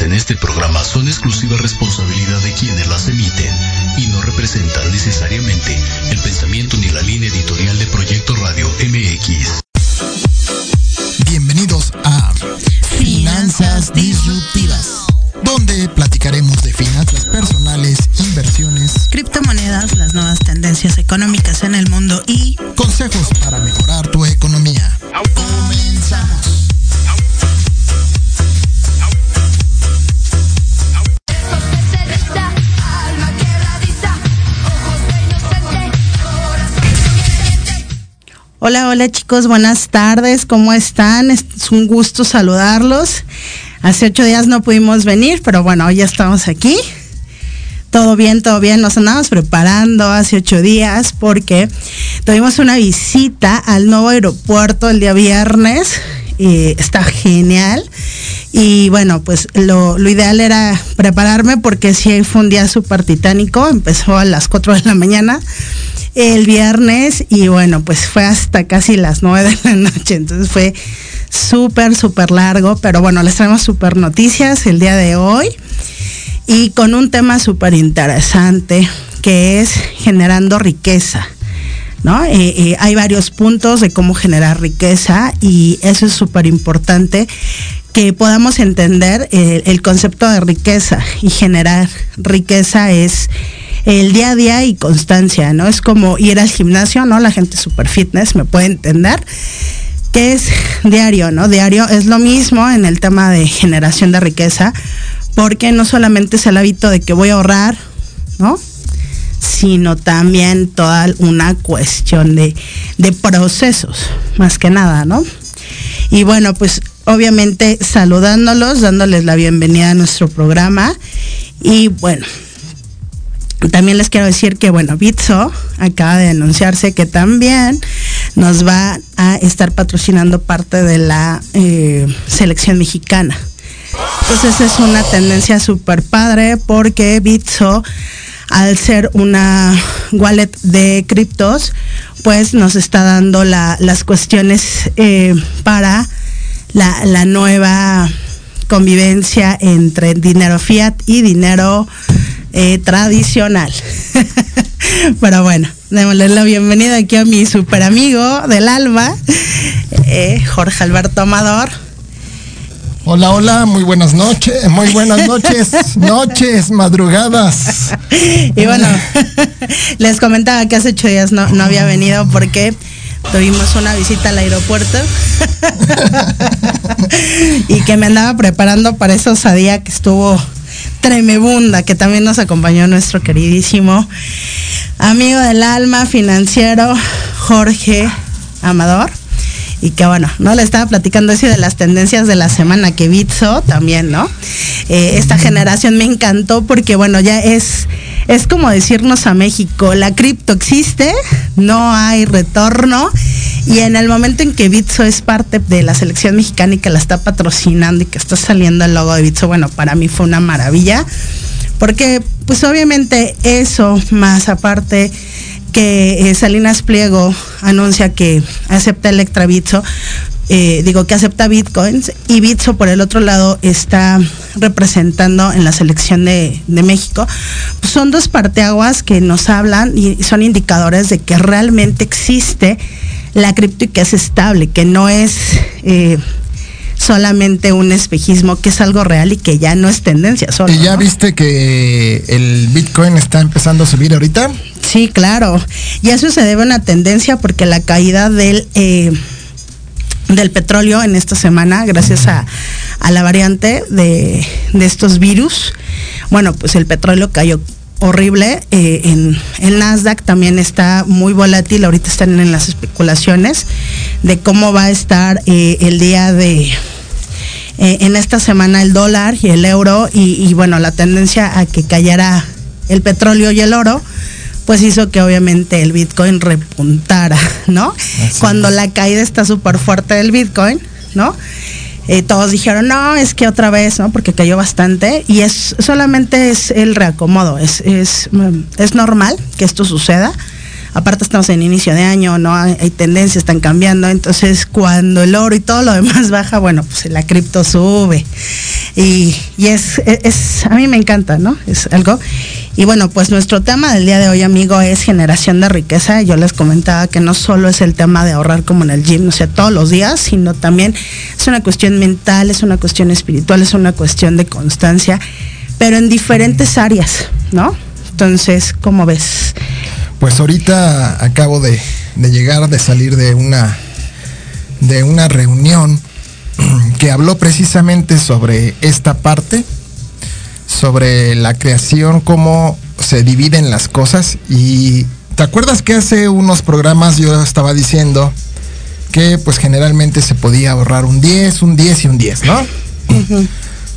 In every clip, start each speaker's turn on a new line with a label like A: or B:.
A: en este
B: Hola, hola chicos, buenas tardes, ¿cómo están? Es un gusto saludarlos. Hace ocho días no pudimos venir, pero bueno, hoy ya estamos aquí. Todo bien, todo bien. Nos andamos preparando hace ocho días porque tuvimos una visita al nuevo aeropuerto el día viernes. Y está genial. Y bueno, pues lo, ideal era prepararme porque sí fue un día súper titánico. Empezó a las 4 de la mañana el viernes y bueno, pues fue hasta casi las 9 de la noche. Entonces fue súper, súper largo. Pero bueno, les traemos súper noticias el día de hoy y con un tema súper interesante que es generando riqueza. ¿No? Eh, eh, hay varios puntos de cómo generar riqueza y eso es súper importante que podamos entender el, concepto de riqueza y generar riqueza es el día a día y constancia, ¿no? Es como ir al gimnasio, ¿no? La gente super fitness me puede entender que es diario, ¿no? Diario es lo mismo en el tema de generación de riqueza, porque no solamente es el hábito de que voy a ahorrar, ¿no? Sino también toda una cuestión de, de procesos, más que nada, ¿no? Y bueno, pues obviamente saludándolos, dándoles la bienvenida a nuestro programa. Y bueno, también les quiero decir que, bueno, Bitso acaba de anunciarse que también nos va a estar patrocinando parte de la eh, selección mexicana. Entonces es una tendencia súper padre porque Bitso, al ser una wallet de criptos, pues nos está dando las cuestiones eh, para la, nueva convivencia entre dinero fiat y dinero eh, tradicional. Pero bueno, démosle la bienvenida aquí a mi super amigo del alma, eh, Jorge Alberto Amador.
C: Hola, hola, muy buenas noches, muy buenas noches, noches, madrugadas.
B: Y bueno, les comentaba que hace ocho días no, no había venido porque tuvimos una visita al aeropuerto y que me andaba preparando para esa osadía que estuvo tremebunda, que también nos acompañó nuestro queridísimo amigo del alma financiero Jorge Amador y que bueno, ¿no? Le estaba platicando así de las tendencias de la semana que Bitso también, ¿no? Eh, esta generación me encantó porque bueno, ya es, es como decirnos a México, la cripto existe, no hay retorno. Y en el momento en que Bitso es parte de la selección mexicana y que la está patrocinando y que está saliendo el logo de Bitso, bueno, para mí fue una maravilla. Porque pues obviamente eso, más aparte que eh, Salinas Pliego anuncia que acepta Electra Bitso, eh, digo que acepta bitcoins y Bitso por el otro lado está representando en la selección de, México, pues son dos parteaguas que nos hablan y son indicadores de que realmente existe la cripto y que es estable, que no es eh, solamente un espejismo, que es algo real y que ya no es tendencia solo.
C: ¿Y ya viste que el Bitcoin está empezando a subir ahorita?
B: Sí, claro. Y eso se debe a una tendencia porque la caída del, eh, del petróleo en esta semana, gracias a, la variante de, estos virus, bueno, pues el petróleo cayó horrible. Eh, en el Nasdaq también está muy volátil. Ahorita están en las especulaciones de cómo va a estar eh, el día de en esta semana el dólar y el euro y, y, bueno la tendencia a que cayera el petróleo y el oro pues hizo que obviamente el Bitcoin repuntara, ¿no? Cuando la caída está súper fuerte del Bitcoin, ¿no? Eh, todos dijeron, no, es que otra vez, ¿no? Porque cayó bastante y es solamente es el reacomodo, es, es, es normal que esto suceda. Aparte estamos en inicio de año, ¿no? Hay, tendencias, están cambiando. Entonces, cuando el oro y todo lo demás baja, bueno, pues la cripto sube. Y, y es, es, a mí me encanta, ¿no? Es algo. Y bueno, pues nuestro tema del día de hoy, amigo, es generación de riqueza. Yo les comentaba que no solo es el tema de ahorrar como en el gym, o sea, todos los días, sino también es una cuestión mental, es una cuestión espiritual, es una cuestión de constancia, pero en diferentes áreas, ¿no? Entonces, ¿cómo ves?
C: Pues ahorita acabo de, de llegar, de salir de una, de una reunión que habló precisamente sobre esta parte, sobre la creación, cómo se dividen las cosas. Y ¿te acuerdas que hace unos programas yo estaba diciendo que pues generalmente se podía ahorrar un 10, un 10 y un 10, ¿no?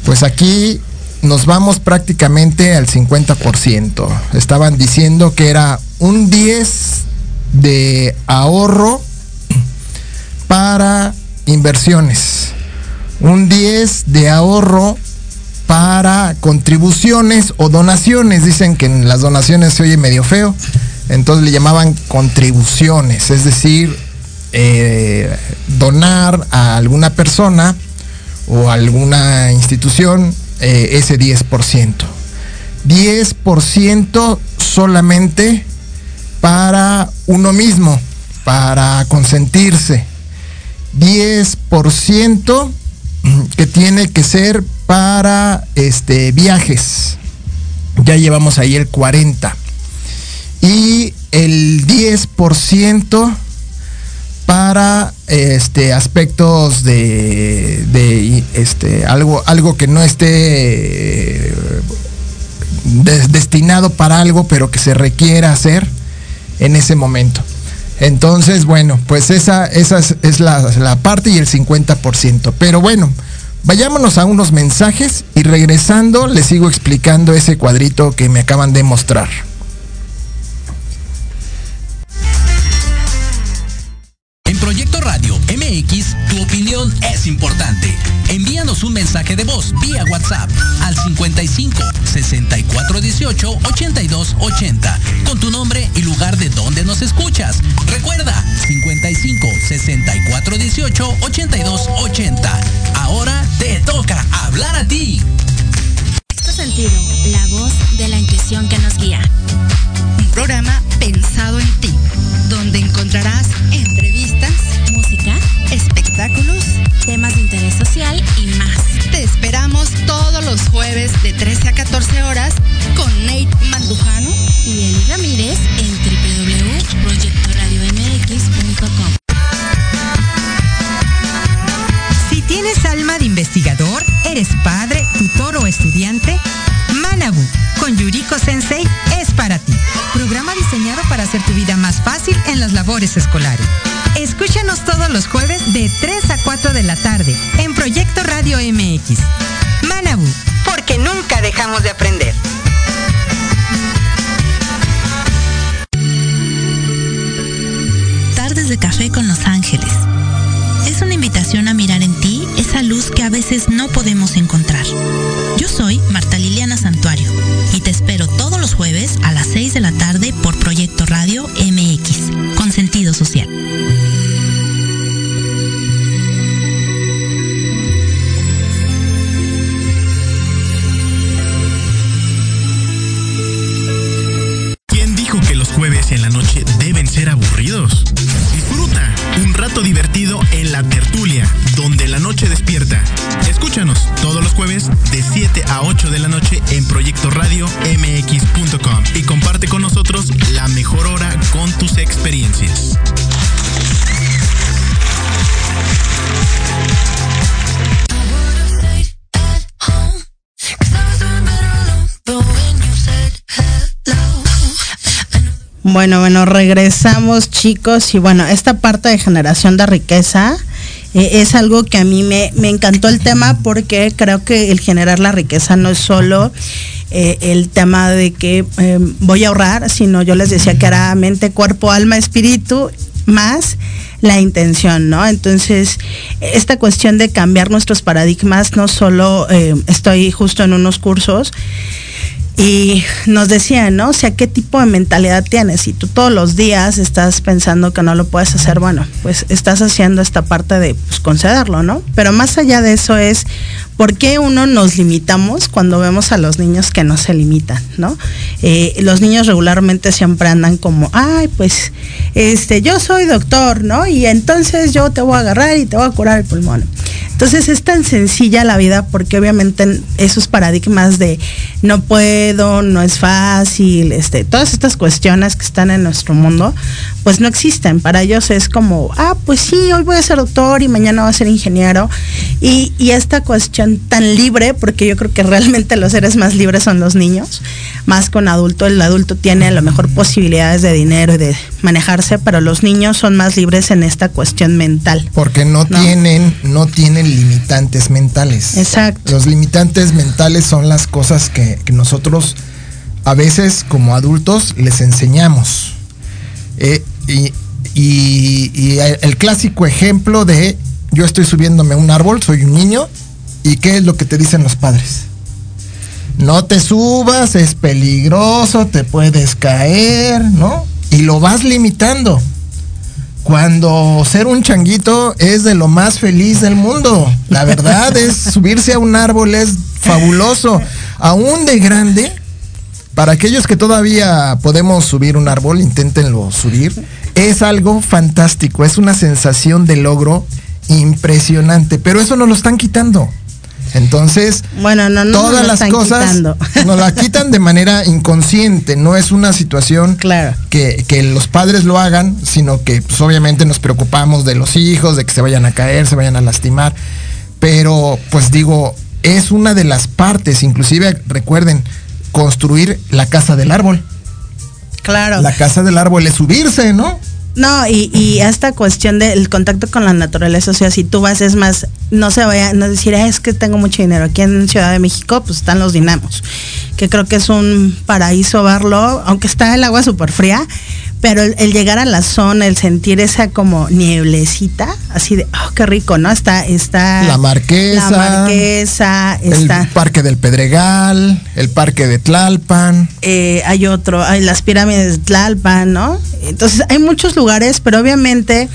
C: Pues aquí nos vamos prácticamente al 50%. Estaban diciendo que era un 10 de ahorro para inversiones, un 10 de ahorro para contribuciones o donaciones. Dicen que en las donaciones se oye medio feo, entonces le llamaban contribuciones, es decir, eh, donar a alguna persona o alguna institución eh, ese 10%. 10% solamente para uno mismo, para consentirse. 10% que tiene que ser para este, viajes. Ya llevamos ahí el 40. Y el 10% para este aspectos de, este algo algo que no esté destinado para algo pero que se requiera hacer en ese momento. Entonces bueno pues esa esa es, la, la parte y el 50% pero bueno vayámonos a unos mensajes y regresando les sigo explicando ese cuadrito que me acaban de mostrar.
D: Es importante. Envíanos un mensaje de voz vía WhatsApp al 55 64 18 82 80 con tu nombre y lugar de donde nos escuchas. Recuerda 55 64 18 82 80. Ahora te toca hablar a ti.
E: sentido, la voz de la intuición que nos guía. Un programa pensado en ti, donde encontrarás entrevistas, música, espectáculos, temas de interés social y más. Te esperamos todos los jueves de 13 a 14 horas con Nate Mandujano y Eli Ramírez en www.proyectoradiomx.com.
F: Si tienes alma de investigador, eres padre, tutor o estudiante, Manabu con Yuriko Sensei labores escolares. Escúchanos todos los jueves de 3 a 4 de la tarde en Proyecto Radio MX. Manabu, porque nunca dejamos de aprender.
E: Tardes de café con Los Ángeles. Es una invitación a mirar en ti esa luz que a veces no podemos encontrar. Yo soy Marta Liliana Santuario y te espero todos los jueves a las 6 de la tarde por Proyecto Radio
B: regresamos chicos y bueno, esta parte de generación de riqueza eh, es algo que a mí me, encantó el tema porque creo que el generar la riqueza no es solo eh, el tema de que eh, voy a ahorrar, sino yo les decía que era mente, cuerpo, alma, espíritu, más la intención, ¿no? Entonces, esta cuestión de cambiar nuestros paradigmas, no solo estoy justo en unos cursos, y nos decían, ¿no? O sea, ¿qué tipo de mentalidad tienes? Si tú todos los días estás pensando que no lo puedes hacer, bueno, pues estás haciendo esta parte de pues, concederlo, ¿no? Pero más allá de eso es, ¿por qué uno nos limitamos cuando vemos a los niños que no se limitan, ¿no? Eh, los niños regularmente siempre andan como, ay, pues, este, yo soy doctor, ¿no? Y entonces yo te voy a agarrar y te voy a curar el pulmón. Entonces es tan sencilla la vida porque obviamente esos paradigmas de no no es fácil, este, todas estas cuestiones que están en nuestro mundo, pues no existen. Para ellos es como, ah, pues sí, hoy voy a ser doctor y mañana voy a ser ingeniero. Y, y esta cuestión tan libre, porque yo creo que realmente los seres más libres son los niños, más con adulto. El adulto tiene a lo mejor posibilidades de dinero y de manejarse, pero los niños son más libres en esta cuestión mental.
C: Porque no, tienen, no tienen limitantes mentales.
B: Exacto.
C: Los limitantes mentales son las cosas que, nosotros a veces como adultos les enseñamos. Eh, y, y, el clásico ejemplo de yo estoy subiéndome a un árbol, soy un niño, ¿y qué es lo que te dicen los padres? No te subas, es peligroso, te puedes caer, ¿no? Y lo vas limitando. Cuando ser un changuito es de lo más feliz del mundo. La verdad es subirse a un árbol es fabuloso. Aún de grande, para aquellos que todavía podemos subir un árbol, inténtenlo subir. Es algo fantástico, es una sensación de logro impresionante, pero eso nos lo están quitando. Entonces,
B: bueno, no, no
C: todas las cosas nos la quitan de manera inconsciente, no es una situación que, que, los padres lo hagan, sino que pues, obviamente nos preocupamos de los hijos, de que se vayan a caer, se vayan a lastimar. Pero, pues digo, es una de las partes, inclusive recuerden, construir la casa del árbol.
B: Claro.
C: La casa del árbol es subirse, ¿no?
B: No, y, y esta cuestión del contacto con la naturaleza, o sea, si tú vas, es más, no se vaya, no decir, es que tengo mucho dinero. Aquí en Ciudad de México, pues están los dinamos, que creo que es un paraíso verlo, aunque está el agua súper fría, pero el, llegar a la zona, el sentir esa como nieblecita, así de, oh, qué rico, ¿no? Está, está.
C: La Marquesa.
B: La Marquesa, está.
C: El Parque del Pedregal, el Parque de Tlalpan.
B: Eh, hay otro, hay las pirámides de Tlalpan, ¿no? Entonces, hay muchos lugares, pero obviamente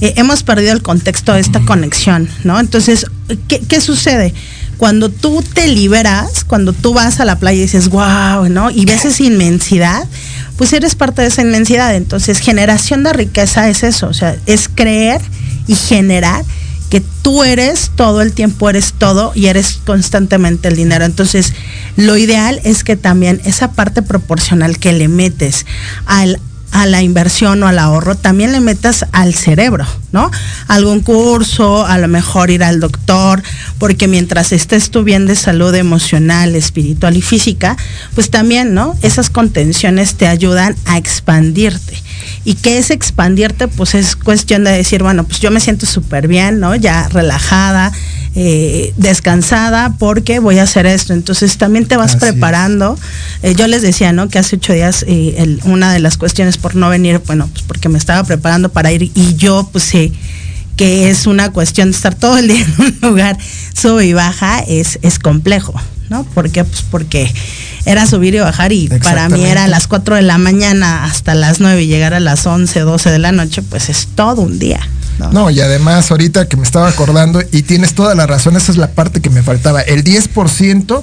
B: eh, hemos perdido el contexto de esta conexión, ¿no? Entonces, ¿qué, ¿qué sucede? cuando tú te liberas, cuando tú vas a la playa y dices, wow, ¿no? Y ves esa inmensidad, pues eres parte de esa inmensidad. Entonces, generación de riqueza es eso, o sea, es creer y generar que tú eres todo el tiempo, eres todo y eres constantemente el dinero. Entonces, lo ideal es que también esa parte proporcional que le metes al a la inversión o al ahorro, también le metas al cerebro, ¿no? Algún curso, a lo mejor ir al doctor, porque mientras estés tú bien de salud emocional, espiritual y física, pues también, ¿no? Esas contenciones te ayudan a expandirte. ¿Y qué es expandirte? Pues es cuestión de decir, bueno, pues yo me siento súper bien, ¿no? Ya relajada, eh, descansada porque voy a hacer esto. Entonces también te vas preparando. Eh, yo les decía, ¿no? Que hace ocho días eh, una de las cuestiones por no venir, bueno, pues porque me estaba preparando para ir y yo pues sé que es una cuestión de estar todo el día en un lugar sube y baja, es, es complejo, ¿no? ¿Por qué? Pues porque era subir y bajar y para mí era a las 4 de la mañana hasta las 9 y llegar a las 11, 12 de la noche, pues es todo un día.
C: ¿No? y además ahorita que me estaba acordando, y tienes toda la razón, esa es la parte que me faltaba. El 10%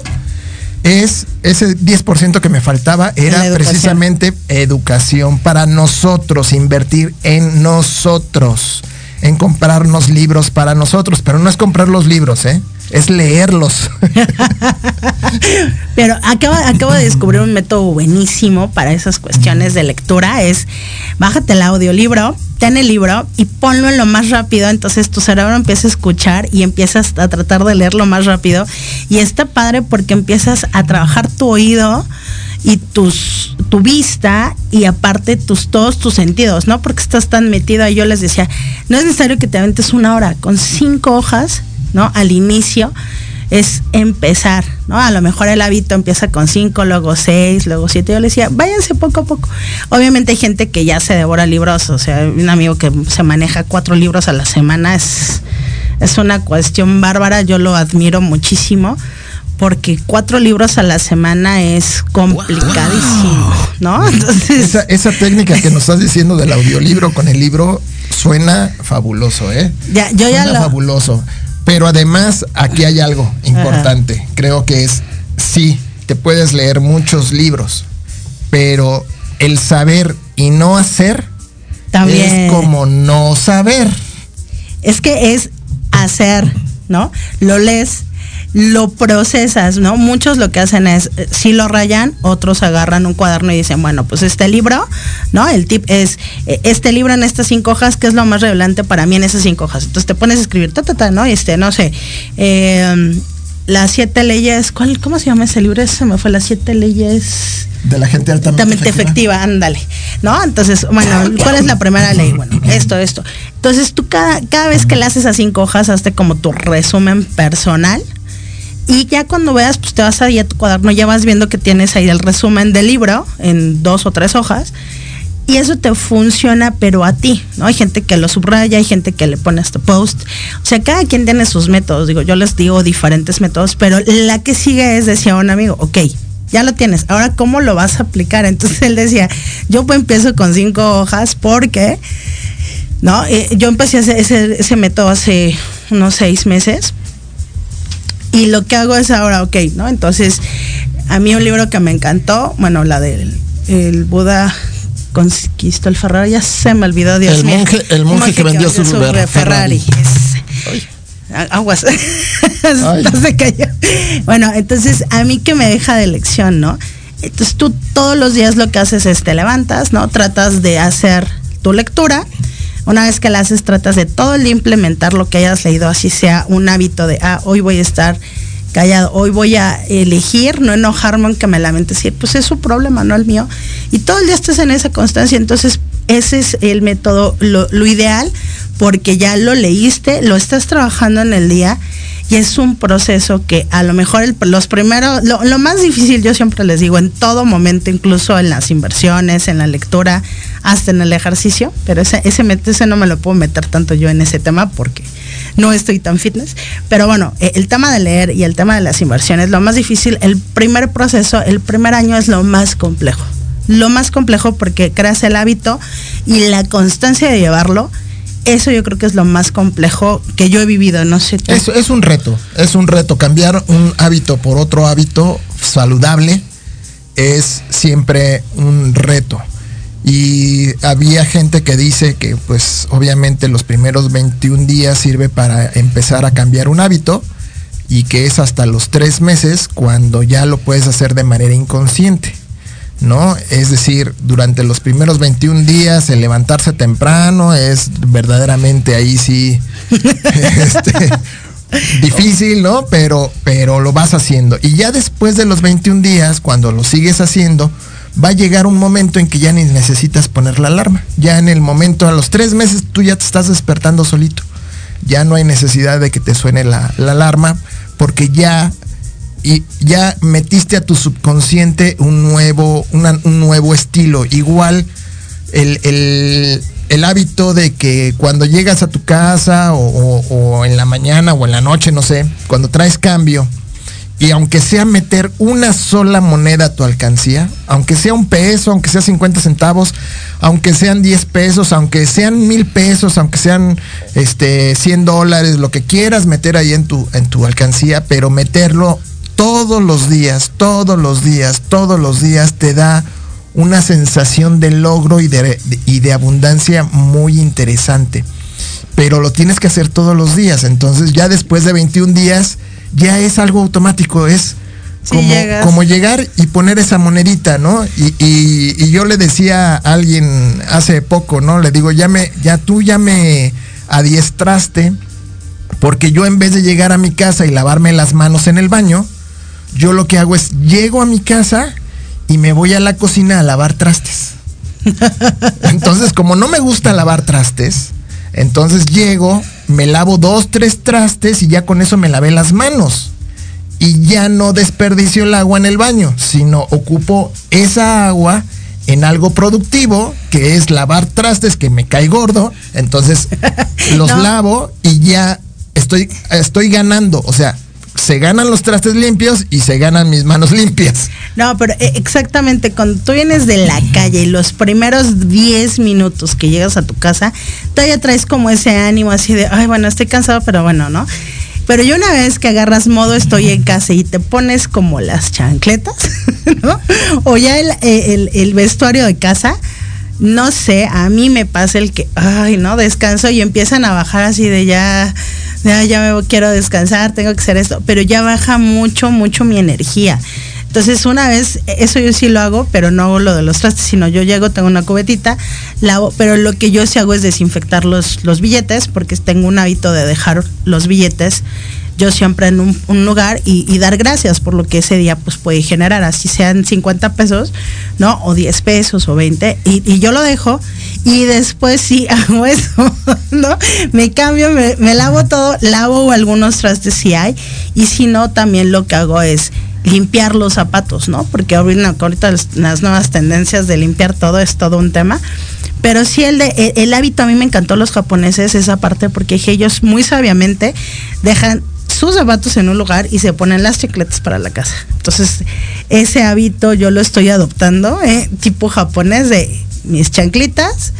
C: es, ese 10% que me faltaba era precisamente educación para nosotros, invertir en nosotros, en comprarnos libros para nosotros, pero no es comprar los libros, ¿eh? Es leerlos.
B: Pero acabo, acabo de descubrir un método buenísimo para esas cuestiones de lectura. Es bájate el audiolibro, ten el libro y ponlo en lo más rápido. Entonces tu cerebro empieza a escuchar y empiezas a tratar de leerlo más rápido. Y está padre porque empiezas a trabajar tu oído y tus, tu vista y aparte tus, todos tus sentidos, ¿no? Porque estás tan metido. Yo les decía, no es necesario que te aventes una hora con cinco hojas ¿no? Al inicio es empezar, ¿no? A lo mejor el hábito empieza con cinco, luego seis, luego siete. Yo le decía, váyanse poco a poco. Obviamente hay gente que ya se devora libros, o sea, un amigo que se maneja cuatro libros a la semana es, es una cuestión bárbara, yo lo admiro muchísimo porque cuatro libros a la semana es complicadísimo, ¿no?
C: Entonces... Esa, técnica que nos estás diciendo del audiolibro con el libro suena fabuloso, ¿eh?
B: Ya, yo ya lo...
C: fabuloso. Pero además, aquí hay algo importante. Creo que es, sí, te puedes leer muchos libros, pero el saber y no hacer
B: También.
C: es como no saber.
B: Es que es hacer ¿no? Lo lees, lo procesas, ¿no? Muchos lo que hacen es, eh, si lo rayan, otros agarran un cuaderno y dicen, bueno, pues este libro, ¿no? El tip es, eh, este libro en estas cinco hojas, ¿qué es lo más relevante para mí en esas cinco hojas? Entonces te pones a escribir, ta, ta, ta, ¿no? Este, no sé, eh, las siete leyes, ¿cuál, ¿cómo se llama ese libro? Se me fue las siete leyes
C: de la gente altamente,
B: efectiva. ándale, ¿no? Entonces, bueno, ¿cuál es la primera ley? Bueno, esto, esto. Entonces tú cada, cada vez que le haces a cinco hojas, hazte como tu resumen personal. Y ya cuando veas, pues te vas a ir a tu cuaderno, ya vas viendo que tienes ahí el resumen del libro en dos o tres hojas y eso te funciona, pero a ti, ¿no? Hay gente que lo subraya, hay gente que le pone este post. O sea, cada quien tiene sus métodos. Digo, yo les digo diferentes métodos, pero la que sigue es, decía un amigo, ok, ya lo tienes, ahora cómo lo vas a aplicar. Entonces él decía, yo pues empiezo con cinco hojas porque, ¿no? Eh, yo empecé ese, ese método hace unos seis meses. Y lo que hago es ahora, ok, ¿no? Entonces, a mí un libro que me encantó, bueno, la del el Buda conquistó el Ferrari, ya se me olvidó, Dios
C: el
B: mío.
C: Monje, el monje que, vendió su,
B: Ferrari. Aguas. se cayó. Bueno, entonces a mí que me deja de lección, ¿no? Entonces tú todos los días lo que haces es te levantas, ¿no? Tratas de hacer tu lectura. Una vez que la haces, tratas de todo el día implementar lo que hayas leído, así sea un hábito de, ah, hoy voy a estar callado, hoy voy a elegir no enojarme aunque me lamente decir, pues es su problema, no el mío. Y todo el día estás en esa constancia, entonces ese es el método, lo, ideal, porque ya lo leíste, lo estás trabajando en el día y es un proceso que a lo mejor los primeros, lo, más difícil yo siempre les digo en todo momento, incluso en las inversiones, en la lectura, hasta en el ejercicio, pero ese, ese, ese no me lo puedo meter tanto yo en ese tema porque no estoy tan fitness. Pero bueno, eh, el tema de leer y el tema de las inversiones, lo más difícil, el primer proceso, el primer año es lo más complejo. Lo más complejo porque creas el hábito y la constancia de llevarlo. Eso yo creo que es lo más complejo que yo he vivido, no sé.
C: Eso es un reto, es un reto. Cambiar un hábito por otro hábito saludable es siempre un reto. Y había gente que dice que pues obviamente los primeros 21 días sirve para empezar a cambiar un hábito y que es hasta los tres meses cuando ya lo puedes hacer de manera inconsciente. ¿No? Es decir, durante los primeros 21 días el levantarse temprano es verdaderamente ahí sí este, difícil, ¿no? Pero, pero lo vas haciendo. Y ya después de los 21 días, cuando lo sigues haciendo, va a llegar un momento en que ya ni necesitas poner la alarma. Ya en el momento, a los tres meses, tú ya te estás despertando solito. Ya no hay necesidad de que te suene la, alarma porque ya, y ya metiste a tu subconsciente un nuevo, un nuevo estilo. Igual el, hábito de que cuando llegas a tu casa o en la mañana o en la noche, no sé, cuando traes cambio, y aunque sea meter una sola moneda a tu alcancía, aunque sea un peso, aunque sea 50 centavos, aunque sean 10 pesos, aunque sean mil pesos, aunque sean este, 100 dólares, lo que quieras meter ahí en tu, en tu alcancía, pero meterlo todos los días, todos los días, todos los días te da una sensación de logro y de, y de abundancia muy interesante. Pero lo tienes que hacer todos los días. Entonces ya después de 21 días, ya es algo automático, es como, llegar y poner esa monedita, ¿no? Y, yo le decía a alguien hace poco, ¿no? Le digo, ya me, ya tú ya me adiestraste, porque yo en vez de llegar a mi casa y lavarme las manos en el baño, yo lo que hago es llego a mi casa y me voy a la cocina a lavar trastes. Entonces, como no me gusta lavar trastes, entonces llego, me lavo dos, tres trastes y ya con eso me lavé las manos. Y ya no desperdicio el agua en el baño, sino ocupo esa agua en algo productivo, que es lavar trastes, que me cae gordo. Entonces los lavo y ya estoy, estoy ganando. O sea, se ganan los trastes limpios y se ganan mis manos limpias.
B: No, pero eh, exactamente, cuando tú vienes de la calle y los primeros 10 minutos que llegas a tu casa, todavía traes como ese ánimo así de, ay, bueno, estoy cansado, pero bueno, ¿no? Pero yo una vez que agarras modo estoy en casa y te pones como las chancletas, ¿no? O ya el, el vestuario de casa, no sé, a mí me pasa el que, ay, no, descanso y empiezan a bajar así de ya ya, ya me quiero descansar, tengo que hacer esto, pero ya baja mucho, mucho mi energía. Entonces, una vez, eso yo sí lo hago, pero no hago lo de los trastes, sino yo llego, tengo una cubetita, lavo, pero lo que yo sí hago es desinfectar los, los billetes, porque tengo un hábito de dejar los billetes yo siempre en un, lugar y, dar gracias por lo que ese día pues puede generar, así sean 50 pesos, ¿no? O 10 pesos o 20, y, yo lo dejo y después sí hago eso, ¿no? Me cambio, me, lavo todo, lavo algunos trastes si hay, y si no, también lo que hago es limpiar los zapatos, ¿no? Porque ahorita las nuevas tendencias de limpiar todo es todo un tema. Pero sí el, de, el, hábito, a mí me encantó los japoneses esa parte porque ellos muy sabiamente dejan sus zapatos en un lugar y se ponen las chicletas para la casa. Entonces, ese hábito yo lo estoy adoptando, ¿eh? tipo japonés de mis chanclitas,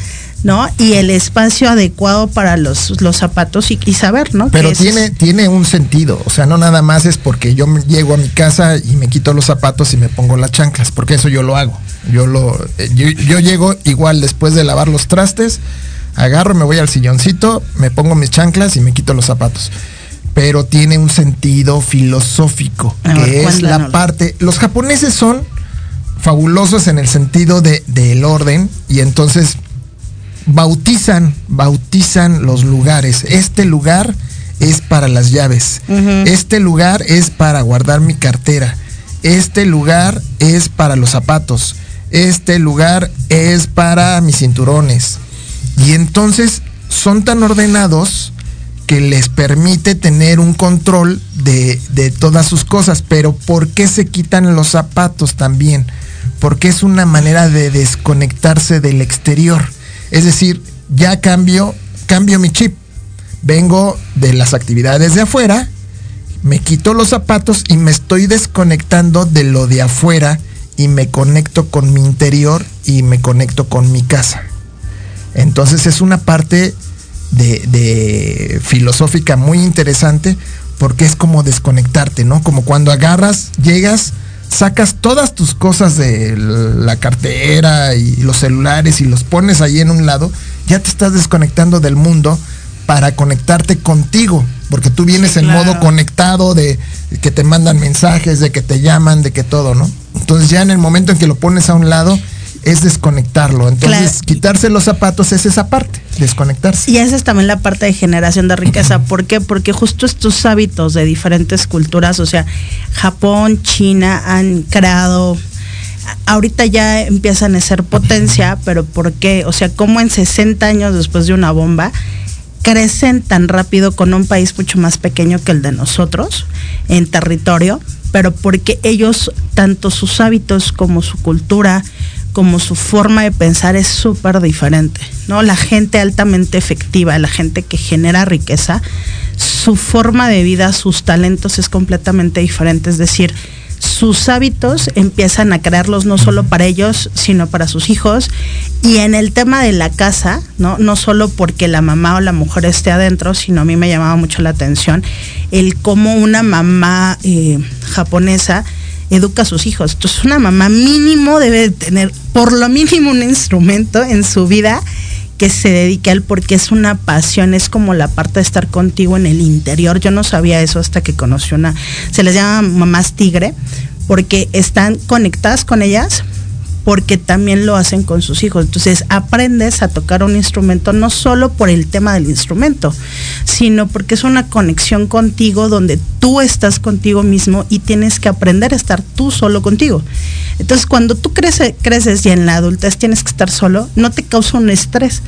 B: ¿no? Y el espacio adecuado para los, los zapatos y, saber, ¿no?
C: Pero tiene, tiene un sentido, o sea, no nada más es porque yo llego a mi casa y me quito los zapatos y me pongo las chanclas, porque eso yo lo hago. Yo lo, eh, yo, llego igual después de lavar los trastes, agarro, me voy al silloncito, me pongo mis chanclas y me quito los zapatos. Pero tiene un sentido filosófico, que es la parte. Los japoneses son fabulosos en el sentido de, del orden y entonces bautizan, bautizan los lugares. Este lugar es para las llaves. Este lugar es para guardar mi cartera. Este lugar es para los zapatos. Este lugar es para mis cinturones. Y entonces son tan ordenados que les permite tener un control de, de todas sus cosas. Pero ¿por qué se quitan los zapatos también? Porque es una manera de desconectarse del exterior es decir, ya cambio, cambio mi chip. Vengo de las actividades de afuera, me quito los zapatos y me estoy desconectando de lo de afuera y me conecto con mi interior y me conecto con mi casa. Entonces es una parte de, de, filosófica muy interesante porque es como desconectarte, ¿no? Como cuando agarras, llegas, sacas todas tus cosas de la cartera y los celulares y los pones ahí en un lado, ya te estás desconectando del mundo para conectarte contigo, porque tú vienes en modo conectado de que te mandan mensajes, de que te llaman, de que todo, ¿no? Entonces ya en el momento en que lo pones a un lado, es desconectarlo. Entonces, quitarse los zapatos es esa parte, desconectarse.
B: Y esa es también la parte de generación de riqueza. ¿Por qué? Porque justo estos hábitos de diferentes culturas, o sea, Japón, China han creado ahorita ya empiezan a ser potencia, pero ¿por qué? O sea, como en 60 años después de una bomba crecen tan rápido con un país mucho más pequeño que el de nosotros en territorio, pero porque ellos, tanto sus hábitos como su cultura, como su forma de pensar es súper diferente, ¿no? La gente altamente efectiva, la gente que genera riqueza, su forma de vida, sus talentos es completamente diferente, es decir, sus hábitos empiezan a crearlos no solo para ellos, sino para sus hijos. Y en el tema de la casa, ¿no? No solo porque la mamá o la mujer esté adentro, sino a mí me llamaba mucho la atención el cómo una mamá eh, japonesa educa a sus hijos. Entonces una mamá mínimo debe tener por lo mínimo un instrumento en su vida que se dedique a él porque es una pasión, es como la parte de estar contigo en el interior. Yo no sabía eso hasta que conocí una, se les llama mamás tigre, porque están conectadas con ellas, porque también lo hacen con sus hijos. Entonces aprendes a tocar un instrumento no solo por el tema del instrumento, sino porque es una conexión contigo donde tú estás contigo mismo y tienes que aprender a estar tú solo contigo. Entonces cuando tú creces, y en la adultez tienes que estar solo, no te causa un estrés,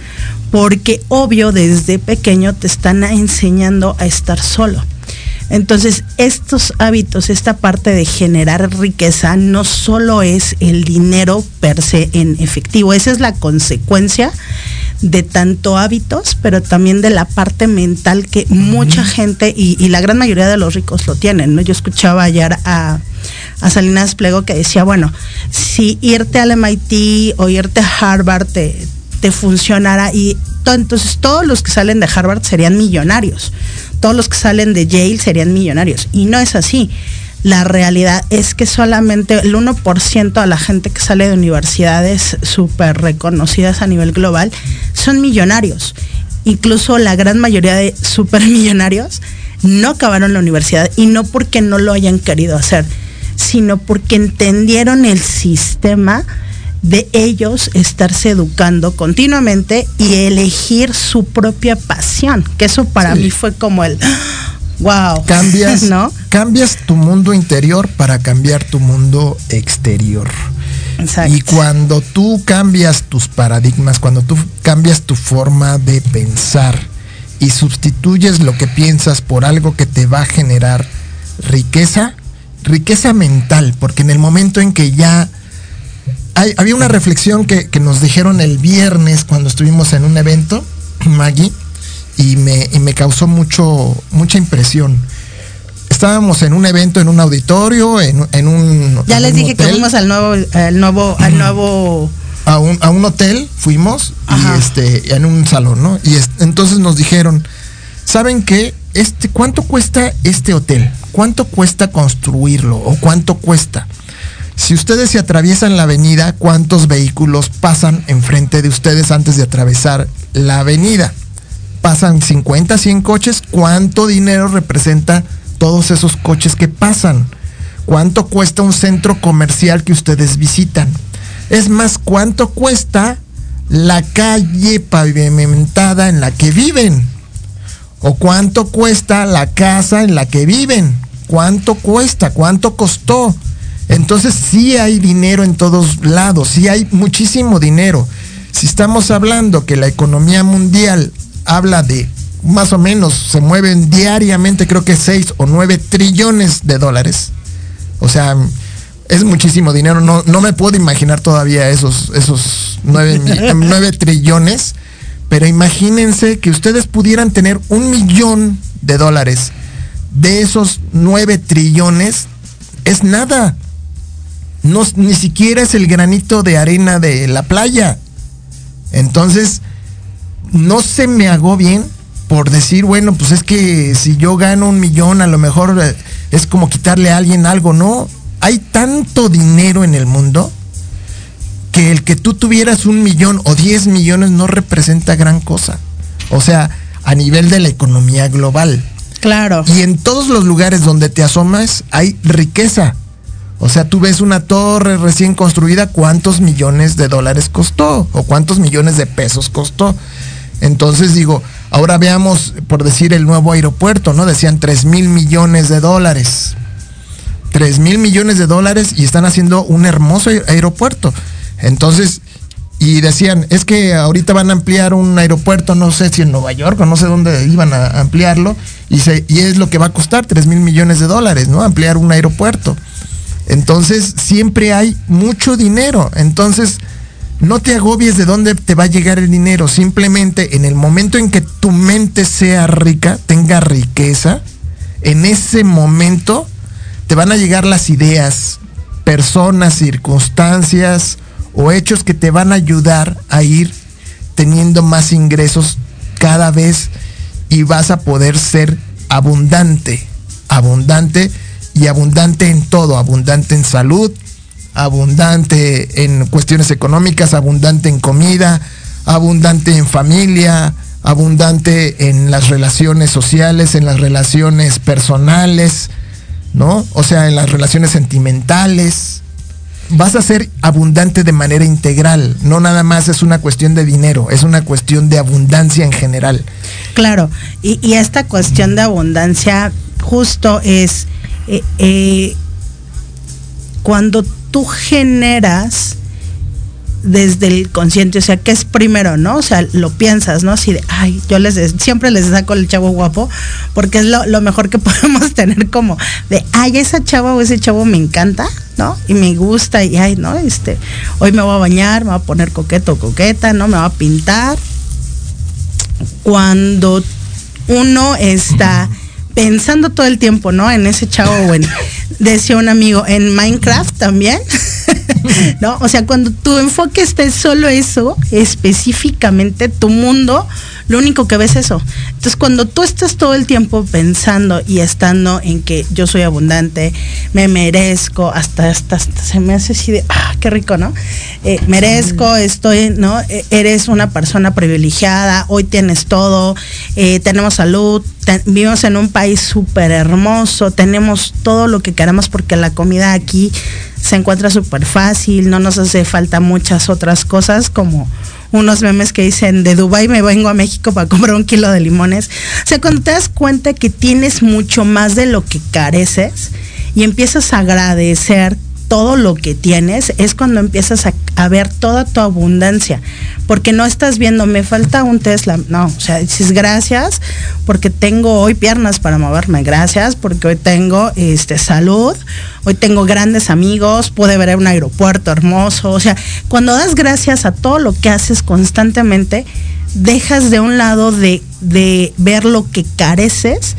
B: porque obvio desde pequeño te están enseñando a estar solo. Entonces, estos hábitos, esta parte de generar riqueza, no solo es el dinero per se en efectivo, esa es la consecuencia de tanto hábitos, pero también de la parte mental que mucha gente y, la gran mayoría de los ricos lo tienen. ¿no? Yo escuchaba ayer a, a Salinas Plego que decía, bueno, si irte al MIT o irte a Harvard te, te funcionara y entonces todos los que salen de Harvard serían millonarios todos los que salen de Yale serían millonarios. Y no es así. La realidad es que solamente el 1% de la gente que sale de universidades súper reconocidas a nivel global son millonarios. incluso la gran mayoría de supermillonarios no acabaron la universidad y no porque no lo hayan querido hacer, sino porque entendieron el sistema de ellos estarse educando continuamente y elegir su propia pasión, que eso para mí fue como el wow.
C: Cambias, ¿no? Cambias tu mundo interior para cambiar tu mundo exterior. Exacto. Y cuando tú cambias tus paradigmas, cuando tú cambias tu forma de pensar y sustituyes lo que piensas por algo que te va a generar riqueza, riqueza mental, porque en el momento en que ya había una reflexión que, nos dijeron el viernes cuando estuvimos en un evento, Maggie, y me, me causó mucho, mucha impresión. Estábamos en un evento, en un auditorio, en, un.
B: Ya les dije que fuimos al nuevo, al nuevo, al nuevo.
C: A un, a un hotel fuimos y este, en un salón, ¿no? Y entonces nos dijeron, ¿saben qué? Este, ¿Cuánto cuesta este hotel? ¿Cuánto cuesta construirlo? ¿O cuánto cuesta? Si ustedes se atraviesan la avenida, ¿cuántos vehículos pasan enfrente de ustedes antes de atravesar la avenida? Pasan 50, 100 coches. ¿Cuánto dinero representa todos esos coches que pasan? ¿Cuánto cuesta un centro comercial que ustedes visitan? Es más, ¿cuánto cuesta la calle pavimentada en la que viven? ¿O cuánto cuesta la casa en la que viven? ¿Cuánto cuesta? ¿Cuánto costó? Entonces sí hay dinero en todos lados, sí hay muchísimo dinero. Si estamos hablando que la economía mundial habla de más o menos, se mueven diariamente creo que 6 o 9 trillones de dólares. O sea, es muchísimo dinero. No, no me puedo imaginar todavía esos, esos 9, 9 trillones. Pero imagínense que ustedes pudieran tener un millón de dólares. De esos 9 trillones, es nada no, ni siquiera es el granito de arena de la playa. Entonces, no se me hago bien por decir, bueno, pues es que si yo gano un millón, a lo mejor eh, es como quitarle a alguien algo, ¿no? Hay tanto dinero en el mundo que el que tú tuvieras un millón o diez millones no representa gran cosa. O sea, a nivel de la economía global.
B: Claro.
C: Y en todos los lugares donde te asomas hay riqueza. O sea, tú ves una torre recién construida, ¿cuántos millones de dólares costó? ¿O cuántos millones de pesos costó? Entonces digo, ahora veamos, por decir, el nuevo aeropuerto, ¿no? Decían 3 mil millones de dólares. 3 mil millones de dólares y están haciendo un hermoso aeropuerto. Entonces, y decían, es que ahorita van a ampliar un aeropuerto, no sé si en Nueva York o no sé dónde iban a ampliarlo, y, y es lo que va a costar 3 mil millones de dólares, ¿no? Ampliar un aeropuerto. Entonces siempre hay mucho dinero. Entonces no te agobies de dónde te va a llegar el dinero. Simplemente en el momento en que tu mente sea rica, tenga riqueza, en ese momento te van a llegar las ideas, personas, circunstancias o hechos que te van a ayudar a ir teniendo más ingresos cada vez y vas a poder ser abundante, abundante y abundante en todo, abundante en salud, abundante en cuestiones económicas, abundante en comida, abundante en familia, abundante en las relaciones sociales, en las relaciones personales, ¿no? O sea, en las relaciones sentimentales. Vas a ser abundante de manera integral, no nada más es una cuestión de dinero, es una cuestión de abundancia en general.
B: Claro, y, y esta cuestión de abundancia justo es eh, eh, cuando tú generas desde el consciente, o sea, ¿qué es primero, no? O sea, lo piensas, ¿no? Así de, ay, yo les siempre les saco el chavo guapo, porque es lo, mejor que podemos tener como de, ay, esa chava o ese chavo me encanta, ¿no? Y me gusta, y ay, ¿no? Este, hoy me voy a bañar, me voy a poner coqueto o coqueta, ¿no? Me voy a pintar. Cuando uno está pensando todo el tiempo, ¿no? En ese chavo bueno. Decía un amigo, en Minecraft también. ¿No? O sea, cuando tu enfoque está en solo eso, específicamente tu mundo, lo único que ves es eso. Entonces, cuando tú estás todo el tiempo pensando y estando en que yo soy abundante, me merezco, hasta, hasta, se me hace así de, ah, qué rico, ¿no? Eh, merezco, estoy, ¿no? E, eres una persona privilegiada, hoy tienes todo, eh, tenemos salud, vivimos en un país súper hermoso, tenemos todo lo que queramos porque la comida aquí se encuentra súper fácil, no nos hace falta muchas otras cosas como unos memes que dicen de Dubai me vengo a México para comprar un kilo de limones. O sea, cuando te das cuenta que tienes mucho más de lo que careces y empiezas a agradecer todo lo que tienes, es cuando empiezas a, ver toda tu abundancia. Porque no estás viendo, me falta un Tesla. No, o sea, dices gracias porque tengo hoy piernas para moverme. Gracias porque hoy tengo este, salud. Hoy tengo grandes amigos. Pude ver un aeropuerto hermoso. O sea, cuando das gracias a todo lo que haces constantemente, dejas de un lado de, de ver lo que careces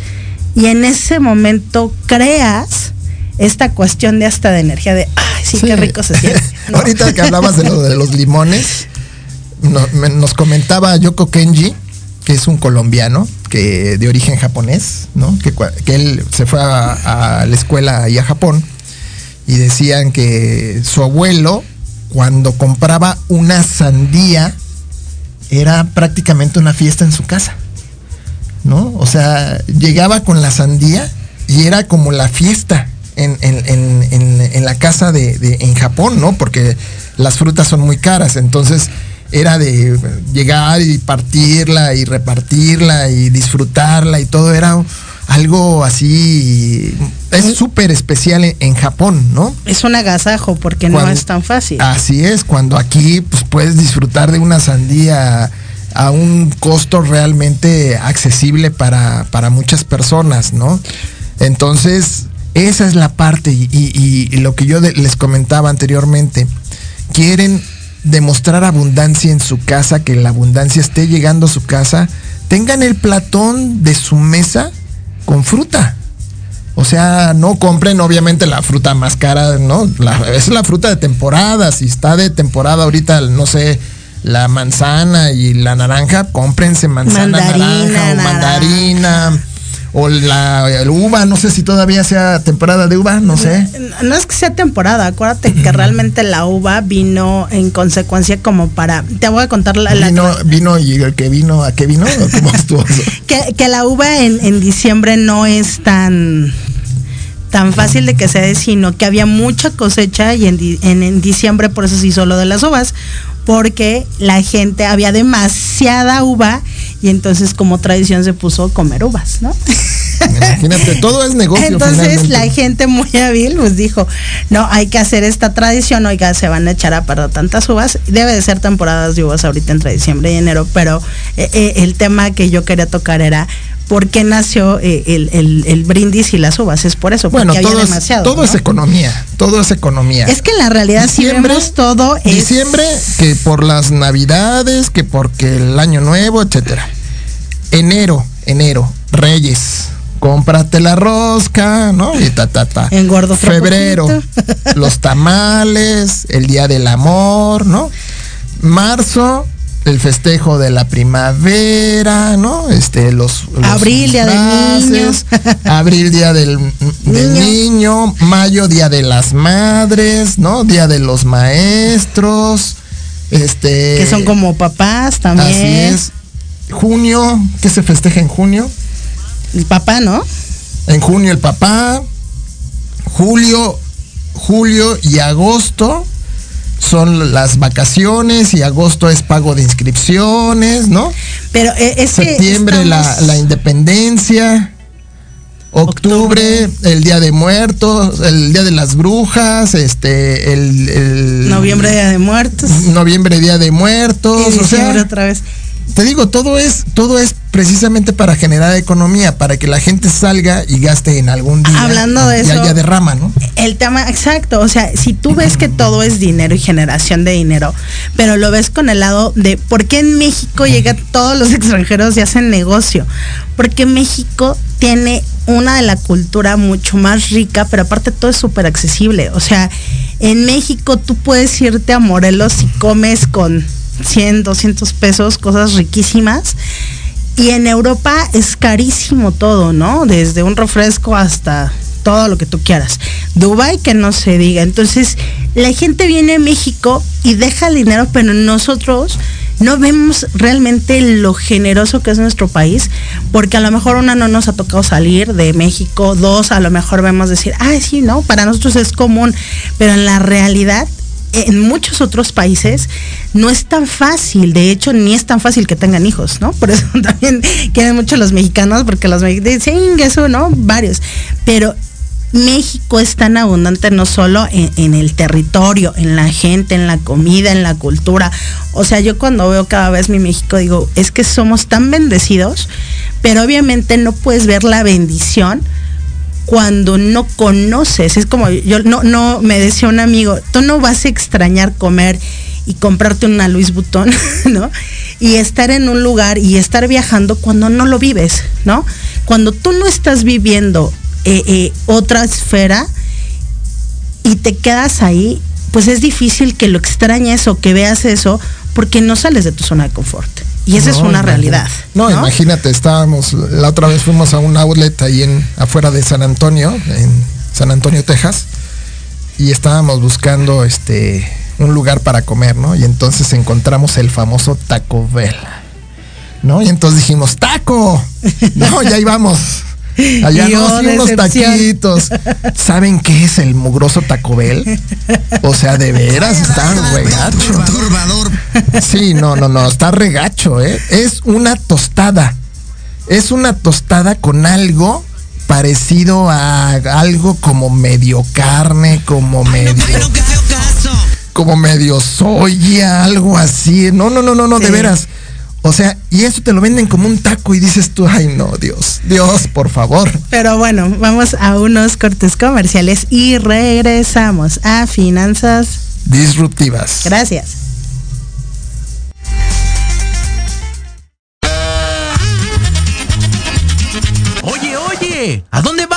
B: y en ese momento creas esta cuestión de hasta de energía de, ay, sí, qué rico se siente.
C: Ahorita que hablabas de lo de los limones, nos comentaba Yoko Kenji, que es un colombiano que de origen japonés, ¿no? Que, que él se fue a, la escuela ahí a Japón y decían que su abuelo cuando compraba una sandía era prácticamente una fiesta en su casa, ¿no? O sea, llegaba con la sandía y era como la fiesta en, la casa de, en Japón, ¿no? Porque las frutas son muy caras, entonces era de llegar y partirla y repartirla y disfrutarla y todo era algo así es súper especial en, Japón, ¿no?
B: Es un agasajo porque no es tan fácil.
C: Así es, cuando aquí pues, puedes disfrutar de una sandía a un costo realmente accesible para, para muchas personas, ¿no? Entonces, esa es la parte y, lo que yo les comentaba anteriormente. Quieren demostrar abundancia en su casa, que la abundancia esté llegando a su casa. Tengan el platón de su mesa con fruta. O sea, no compren obviamente la fruta más cara, ¿no? es la fruta de temporada. Si está de temporada ahorita, no sé, la manzana y la naranja, cómprense manzana, naranja o mandarina o la, uva, no sé si todavía sea temporada de uva, no sé.
B: No, es que sea temporada, acuérdate que realmente la uva vino en consecuencia como para, te voy a contar la...
C: Vino, vino y el que vino, ¿a qué vino? ¿Cómo estuvo?
B: que, que la uva en, en diciembre no es tan tan fácil de que se dé, sino que había mucha cosecha y en, en, en, diciembre por eso se hizo lo de las uvas, porque la gente había demasiada uva y entonces como tradición se puso comer uvas, ¿no?
C: Imagínate, todo es negocio.
B: Entonces la gente muy hábil pues dijo, no, hay que hacer esta tradición, oiga, se van a echar a perder tantas uvas, debe de ser temporadas de uvas ahorita entre diciembre y enero, pero eh, eh, el tema que yo quería tocar era por qué nació eh, el, brindis y las uvas. Es por eso, porque
C: bueno, todo demasiado. todo es economía, todo es economía.
B: Es que en la realidad siempre si todo
C: es... Diciembre, que por las navidades, que porque el año nuevo, etcétera. Enero, enero, Reyes. Cómprate la rosca, ¿no? Y ta, ta, ta.
B: Engordo
C: Febrero, los tamales, el día del amor, ¿no? Marzo, el festejo de la primavera, ¿no? Este, los,
B: abril, día del niño.
C: abril, día del, niño. mayo, día de las madres, ¿no? Día de los maestros, este.
B: Que son como papás también. Así es.
C: Junio, ¿qué se festeja en junio?
B: El papá, ¿no?
C: En junio el papá. Julio, julio y agosto son las vacaciones y agosto es pago de inscripciones, ¿no?
B: Pero eh, es
C: septiembre la, la, independencia. Octubre, el Día de Muertos, el Día de las Brujas, este, el,
B: noviembre Día de Muertos.
C: Noviembre Día de Muertos,
B: o sea, otra vez
C: te digo, todo es, todo es precisamente para generar economía, para que la gente salga y gaste en algún día.
B: Hablando de eso.
C: Y haya derrama, ¿no?
B: El tema, exacto. O sea, si tú ves que todo es dinero y generación de dinero, pero lo ves con el lado de por qué en México llegan todos los extranjeros y hacen negocio. Porque México tiene una de la cultura mucho más rica, pero aparte todo es súper accesible. O sea, en México tú puedes irte a Morelos y comes con 100, 200 pesos, cosas riquísimas. Y en Europa es carísimo todo, ¿no? Desde un refresco hasta todo lo que tú quieras. Dubai que no se diga. Entonces, la gente viene a México y deja el dinero, pero nosotros no vemos realmente lo generoso que es nuestro país, porque a lo mejor una no nos ha tocado salir de México, dos a lo mejor vemos decir, ay, sí, no, para nosotros es común, pero en la realidad en muchos otros países no es tan fácil, de hecho ni es tan fácil que tengan hijos, ¿no? Por eso también quieren mucho los mexicanos, porque los mexicanos dicen, eso, ¿no? Varios. Pero México es tan abundante no solo en, el territorio, en la gente, en la comida, en la cultura. O sea, yo cuando veo cada vez mi México digo, es que somos tan bendecidos, pero obviamente no puedes ver la bendición cuando no conoces. Es como yo no, no me decía un amigo, tú no vas a extrañar comer y comprarte una Luis Butón, ¿no? Y estar en un lugar y estar viajando cuando no lo vives, ¿no? Cuando tú no estás viviendo eh, eh, otra esfera y te quedas ahí, pues es difícil que lo extrañes o que veas eso porque no sales de tu zona de confort. Y esa es una realidad.
C: No, imagínate, estábamos, la otra vez fuimos a un outlet ahí en, afuera de San Antonio, en San Antonio, Texas, y estábamos buscando este un lugar para comer, ¿no? Y entonces encontramos el famoso Taco Bell. ¿No? Y entonces dijimos, ¡taco! No, ya íbamos. Allá no, unos taquitos. ¿Saben qué es el mugroso Taco Bell? O sea, de veras están regacho. Sí, no, no, no, está regacho, ¿eh? Es una tostada. Es una tostada con algo parecido a algo como medio carne, como medio. Como medio soya, algo así. No, no, no, no, no, de veras. O sea, y eso te lo venden como un taco y dices tú, ay no, Dios, Dios, por favor.
B: Pero bueno, vamos a unos cortes comerciales y regresamos a finanzas
C: disruptivas.
B: Gracias.
D: Oye, oye, ¿a dónde vas?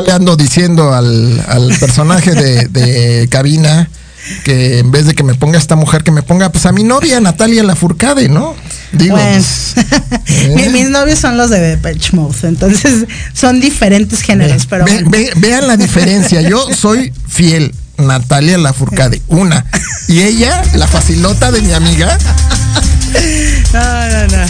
C: Ya le ando diciendo al, al personaje de, de cabina que en vez de que me ponga esta mujer, que me ponga pues a mi novia Natalia Lafourcade, ¿no? Digo,
B: Bueno,
C: pues, ¿eh?
B: mis novios son los de Depeche Mode, entonces son diferentes géneros, pero
C: Ve-
B: bueno.
C: ve- vean la diferencia. Yo soy fiel. Natalia Lafourcade, una. Y ella, la facilota de mi amiga,
B: No, no, no.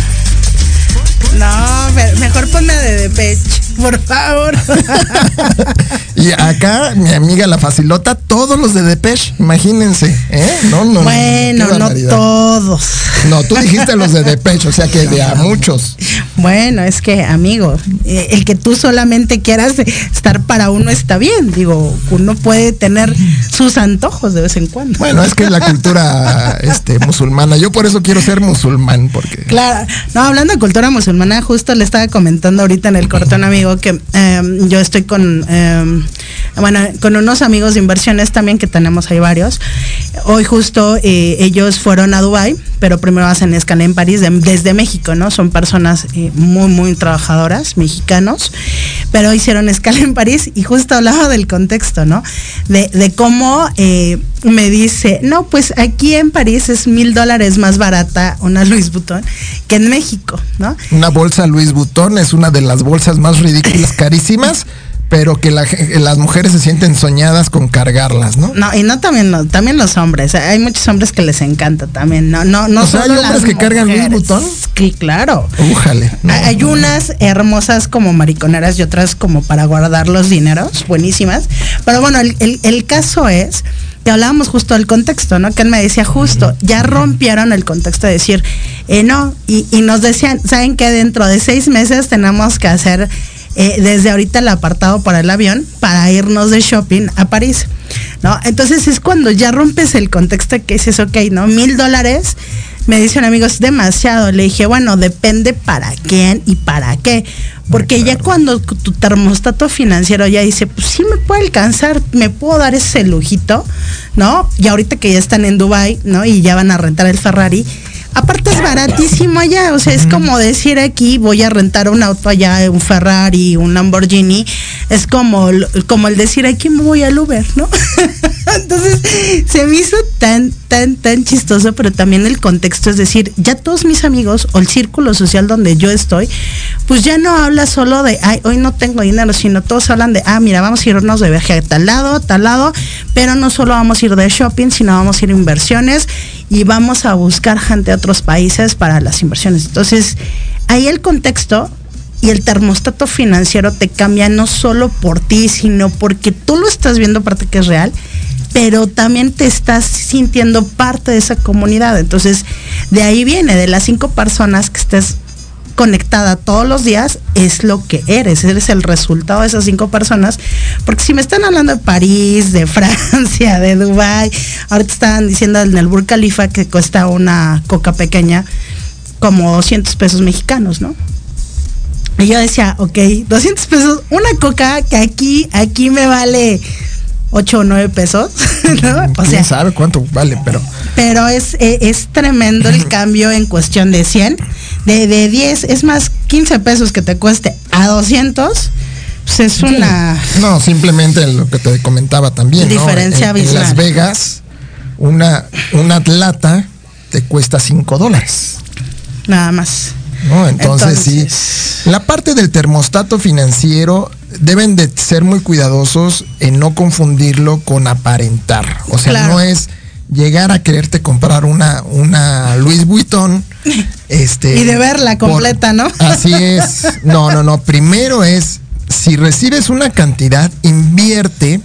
B: No, me- mejor ponme de Depeche, por favor.
C: y acá mi amiga la facilota, todos los de Depeche, imagínense, ¿eh? No, no, no,
B: bueno, no
C: barbaridad.
B: todos.
C: No, tú dijiste los de Depeche, o sea que de a muchos.
B: Bueno, es que, amigo, eh, el que tú solamente quieras estar para uno está bien. Digo, uno puede tener sus antojos de vez en cuando.
C: Bueno, es que la cultura este, musulmana. Yo por eso quiero ser musulmán, porque.
B: Claro, no, hablando de cultura musulmana, justo le estaba comentando ahorita en el corte a que eh, yo estoy con, eh, bueno, con unos amigos de inversiones también, que tenemos ahí varios. Hoy justo eh, ellos fueron a Dubai, pero primero hacen escala en París de- desde México, ¿no? Son personas eh, muy, muy trabajadoras, mexicanos, pero hicieron escala en París y justo hablaba del contexto, ¿no? De, de cómo eh, me dice, no, pues aquí en París es mil dólares más barata una Louis Vuitton que en México, ¿no?
C: Una bolsa Louis Vuitton es una de las bolsas más ridículas, carísimas, pero que la las mujeres se sienten soñadas con cargarlas, ¿no?
B: No, y no también, no, también los hombres. Hay muchos hombres que les encanta también. No, no, no
C: O sea,
B: solo
C: ¿hay hombres
B: las
C: que cargan Louis. Vuitton?
B: Sí, claro.
C: Újale. no,
B: Hay- Hay
C: no.
B: unas hermosas como mariconeras y otras como para guardar los dineros, buenísimas. Pero bueno, el, el- el caso es que hablábamos justo del contexto, ¿no? Que él me decía justo, ya rompieron el contexto de decir, eh, no, y, y nos decían, ¿saben que Dentro de seis meses tenemos que hacer eh, desde ahorita el apartado para el avión para irnos de shopping a París, ¿no? Entonces es cuando ya rompes el contexto que dices, ok, ¿no? Mil dólares me dicen amigos, es demasiado. Le dije, bueno, depende para quién y para qué. Porque ya cuando tu termostato financiero ya dice, pues sí me puede alcanzar, me puedo dar ese lujito, ¿no? Y ahorita que ya están en Dubai, ¿no? Y ya van a rentar el Ferrari. Aparte es baratísimo allá, o sea, es como decir aquí voy a rentar un auto allá, un Ferrari, un Lamborghini, es como, como el decir aquí me voy al Uber, ¿no? Entonces se me hizo tan, tan, tan chistoso, pero también el contexto, es decir, ya todos mis amigos o el círculo social donde yo estoy, pues ya no habla solo de, ay, hoy no tengo dinero, sino todos hablan de, ah, mira, vamos a irnos de viaje a tal lado, tal lado, pero no solo vamos a ir de shopping, sino vamos a ir a inversiones y vamos a buscar gente de otros países para las inversiones. Entonces, ahí el contexto y el termostato financiero te cambia no solo por ti, sino porque tú lo estás viendo parte que es real, pero también te estás sintiendo parte de esa comunidad. Entonces, de ahí viene, de las cinco personas que estés conectada todos los días, es lo que eres, eres el resultado de esas cinco personas. Porque si me están hablando de París, de Francia, de Dubai, ahorita estaban diciendo en el Burj Khalifa que cuesta una coca pequeña como 200 pesos mexicanos, ¿no? Y yo decía, ok, 200 pesos, una coca que aquí, aquí me vale 8 o 9 pesos, ¿no? O
C: ¿Quién
B: sea,
C: sabe cuánto vale? Pero
B: pero es, eh, es tremendo el cambio en cuestión de 100, de, de 10, es más 15 pesos que te cueste a 200, pues es una...
C: no, simplemente lo que te comentaba también. ¿no?
B: Diferencia
C: en, en
B: abismal.
C: Las Vegas, una, una lata te cuesta 5 dólares.
B: Nada más.
C: ¿No? Entonces,
B: Entonces-
C: sí, la parte del termostato financiero deben de ser muy cuidadosos en no confundirlo con aparentar. O sea,
B: Claro.
C: no es llegar a quererte comprar una, una Louis Vuitton. Este,
B: Y de verla
C: por-
B: completa, ¿no?
C: Así es. No, no, no. Primero es, si recibes una cantidad, invierte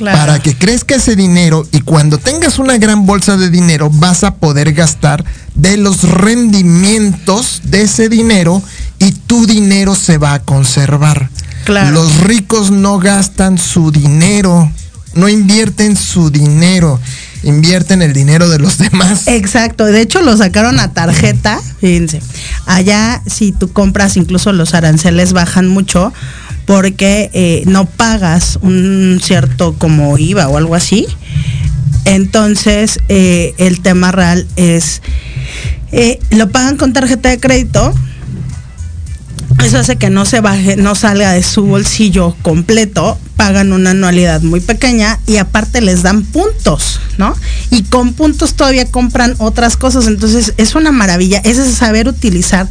B: Claro.
C: para que crezca ese dinero y cuando tengas una gran bolsa de dinero vas a poder gastar de los rendimientos de ese dinero y tu dinero se va a conservar.
B: Claro.
C: Los ricos no gastan su dinero, no invierten su dinero, invierten el dinero de los demás.
B: Exacto, de hecho lo sacaron a tarjeta, fíjense. Allá si tú compras, incluso los aranceles bajan mucho porque eh, no pagas un cierto como IVA o algo así. Entonces eh, el tema real es, eh, lo pagan con tarjeta de crédito, Eso hace que no se baje, no salga de su bolsillo completo, pagan una anualidad muy pequeña y aparte les dan puntos, ¿no? Y con puntos todavía compran otras cosas, entonces es una maravilla, es saber utilizar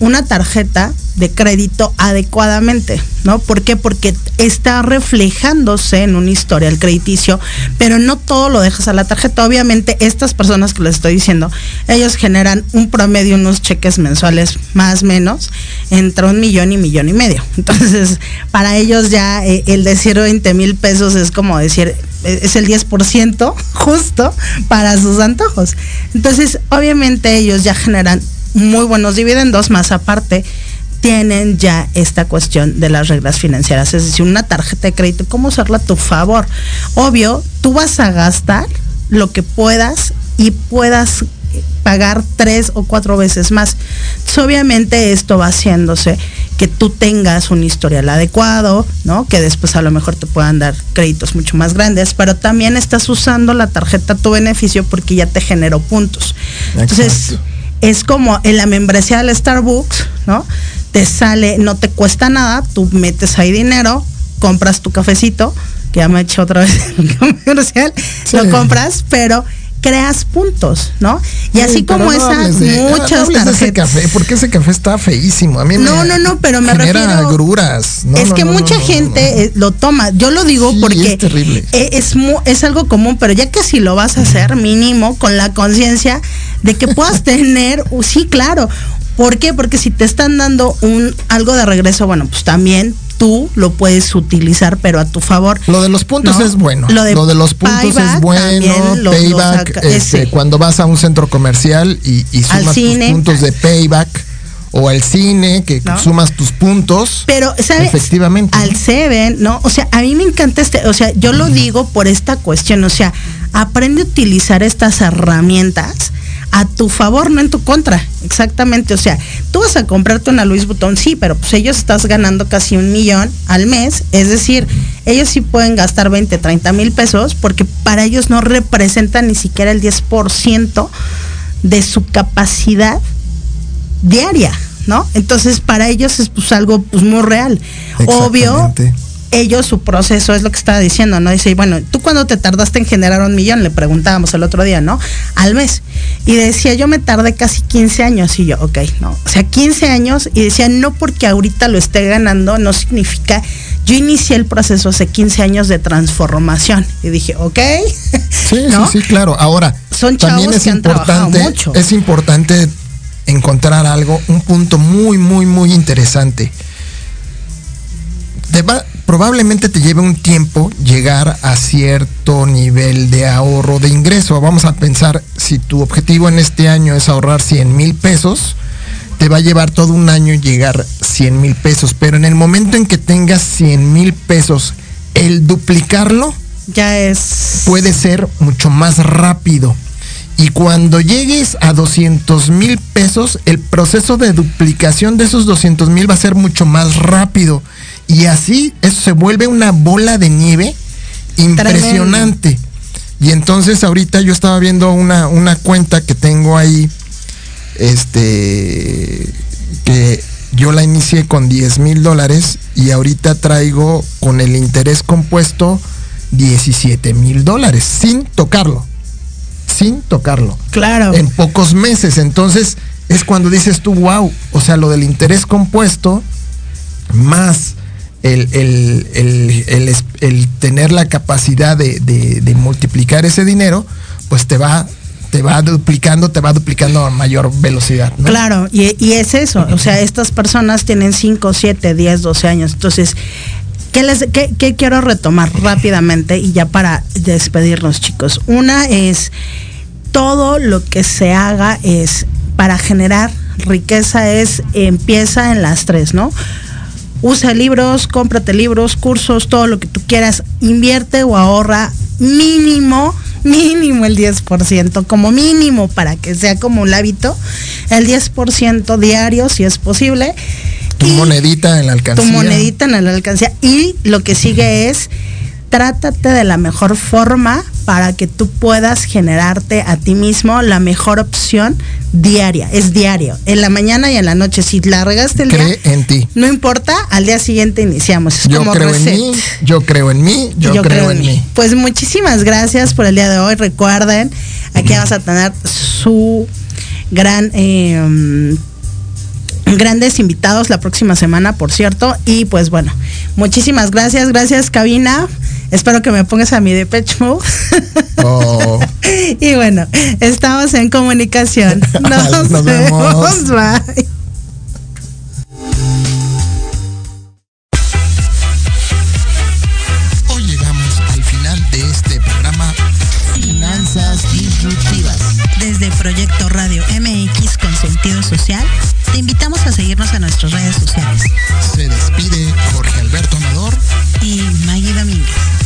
B: una tarjeta de crédito adecuadamente, ¿no? ¿Por qué? Porque está reflejándose en un historial crediticio, pero no todo lo dejas a la tarjeta. Obviamente, estas personas que les estoy diciendo, ellos generan un promedio, unos cheques mensuales más o menos, entre un millón y millón y medio. Entonces, para ellos ya eh, el decir 20 mil pesos es como decir, eh, es el 10% justo para sus antojos. Entonces, obviamente ellos ya generan muy buenos dividendos, más aparte tienen ya esta cuestión de las reglas financieras, es decir, una tarjeta de crédito, cómo usarla a tu favor. Obvio, tú vas a gastar lo que puedas y puedas pagar tres o cuatro veces más. obviamente esto va haciéndose que tú tengas un historial adecuado, ¿no? Que después a lo mejor te puedan dar créditos mucho más grandes, pero también estás usando la tarjeta a tu beneficio porque ya te generó puntos. Entonces, es como en la membresía del Starbucks, ¿no? Te sale, no te cuesta nada, tú metes ahí dinero, compras tu cafecito, que ya me he hecho otra vez el comercial, lo compras, pero creas puntos, ¿no? Y así como esas muchas
C: tarjetas. café, porque ese café está feísimo. A mí
B: no, no, no, pero me
C: genera refiero, agruras.
B: es que mucha gente eh, lo toma. Yo lo digo porque
C: es, terrible.
B: E, es, es algo común, pero ya que si lo vas a hacer mínimo con la conciencia de que puedas tener, sí, claro. ¿Por qué? Porque si te están dando un algo de regreso, bueno, pues también tú lo puedes utilizar, pero a tu favor.
C: Lo de los puntos es bueno. Lo de, los puntos es bueno. payback, este, cuando vas a un centro comercial y, sumas tus puntos de payback o al cine, que sumas tus puntos.
B: Pero, ¿sabes? Efectivamente. Al Seven, ¿no? O sea, a mí me encanta este, o sea, yo lo digo por esta cuestión, o sea, aprende a utilizar estas herramientas a tu favor, no en tu contra. Exactamente. O sea, tú vas a comprarte una Luis Butón, sí, pero pues ellos estás ganando casi un millón al mes. Es decir, ellos sí pueden gastar 20, 30 mil pesos porque para ellos no representan ni siquiera el 10% de su capacidad diaria, ¿no? Entonces, para ellos es pues algo pues muy real. Obvio, ellos, su proceso es lo que estaba diciendo, ¿no? Dice, bueno, ¿tú cuándo te tardaste en generar un millón? Le preguntábamos el otro día, ¿no? Al mes. Y decía, yo me tardé casi 15 años. Y yo, ok, no. O sea, 15 años. Y decía, no porque ahorita lo esté ganando, no significa. Yo inicié el proceso hace 15 años de transformación. Y dije, ok.
C: Sí, sí, sí, claro. Ahora, Son también es importante, mucho. Es importante encontrar algo, un punto muy, muy, muy interesante. Te va, probablemente te lleve un tiempo llegar a cierto nivel de ahorro de ingreso. Vamos a pensar, si tu objetivo en este año es ahorrar 100 mil pesos, te va a llevar todo un año llegar 100 mil pesos. Pero en el momento en que tengas 100 mil pesos, el duplicarlo
B: ya es...
C: Puede ser mucho más rápido. Y cuando llegues a 200 mil pesos, el proceso de duplicación de esos 200 mil va a ser mucho más rápido. Y así eso se vuelve una bola de nieve impresionante. Y entonces ahorita yo estaba viendo una, una cuenta que tengo ahí, este, que yo la inicié con 10 mil dólares y ahorita traigo con el interés compuesto 17 mil dólares, sin tocarlo, sin tocarlo.
B: Claro.
C: En pocos meses. Entonces es cuando dices tú, wow, o sea, lo del interés compuesto más el, tener la capacidad de, multiplicar ese dinero, pues te va te va duplicando, te va duplicando a mayor velocidad.
B: Claro, y, es eso, o sea, estas personas tienen 5, 7, 10, 12 años, entonces, ¿qué, les, qué, quiero retomar rápidamente y ya para despedirnos chicos? Una es, todo lo que se haga es para generar riqueza es, empieza en las tres, ¿no? Usa libros, cómprate libros, cursos, todo lo que tú quieras, invierte o ahorra mínimo, mínimo el 10%, como mínimo para que sea como un hábito, el 10% diario si es posible.
C: Tu monedita en la alcancía.
B: Tu monedita en la alcancía. Y lo que sigue es, trátate de la mejor forma para que tú puedas generarte a ti mismo la mejor opción diaria, es diario, en la mañana y en la noche. Si la regaste el
C: Cree
B: día,
C: en ti.
B: no importa, al día siguiente iniciamos. Es
C: Yo
B: como
C: creo
B: reset.
C: en mí, yo creo en mí, yo, creo, en mí.
B: Pues muchísimas gracias por el día de hoy. Recuerden, aquí vas a tener su gran eh, grandes invitados la próxima semana, por cierto. Y pues bueno, muchísimas gracias, gracias cabina. Espero que me pongas a mi Depeche Mode.
C: Oh.
B: y bueno, estamos en comunicación. Nos,
C: Nos vemos.
B: vemos. Bye.
C: Hoy llegamos al final de este programa Finanzas Disruptivas.
B: Desde Proyecto Radio MX con sentido social, te invitamos a seguirnos en nuestras redes sociales.
C: Se despide Jorge Alberto Amador.
B: Y Maggie Domínguez.